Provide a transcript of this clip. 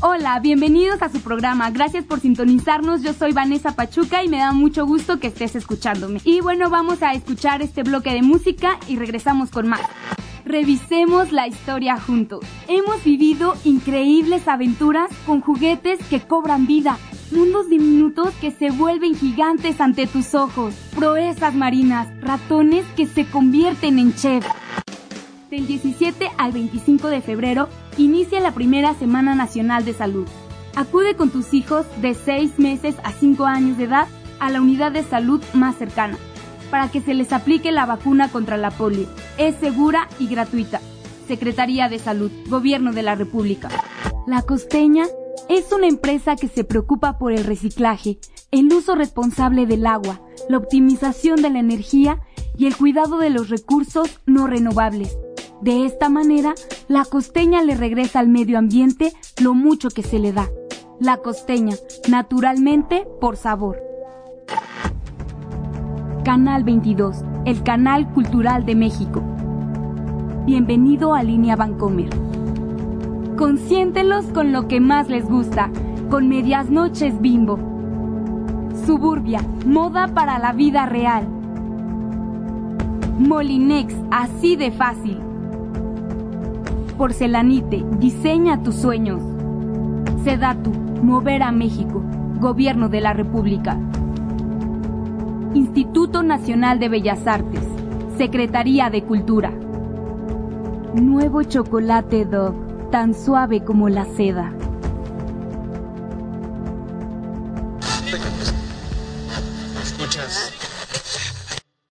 Hola, bienvenidos a su programa. Gracias por sintonizarnos. Yo soy Vanessa Pachuca y me da mucho gusto que estés escuchándome. Y bueno, vamos a escuchar este bloque de música y regresamos con más. Revisemos la historia juntos. Hemos vivido increíbles aventuras con juguetes que cobran vida, mundos diminutos que se vuelven gigantes ante tus ojos, proezas marinas, ratones que se convierten en chef. Del 17 al 25 de febrero inicia la primera Semana Nacional de Salud. Acude con tus hijos de 6 meses a 5 años de edad a la unidad de salud más cercana para que se les aplique la vacuna contra la polio. Es segura y gratuita. Secretaría de Salud, Gobierno de la República. La Costeña es una empresa que se preocupa por el reciclaje, el uso responsable del agua, la optimización de la energía y el cuidado de los recursos no renovables. De esta manera, la costeña le regresa al medio ambiente lo mucho que se le da. La costeña, naturalmente por sabor. Canal 22, el canal cultural de México. Bienvenido a Línea Vancomer. Consiéntelos con lo que más les gusta, con medias noches bimbo. Suburbia, moda para la vida real. Molinex, así de fácil. Porcelanite, diseña tus sueños. Sedatu, mover a México, Gobierno de la República. Instituto Nacional de Bellas Artes, Secretaría de Cultura. Nuevo chocolate Dove, tan suave como la seda.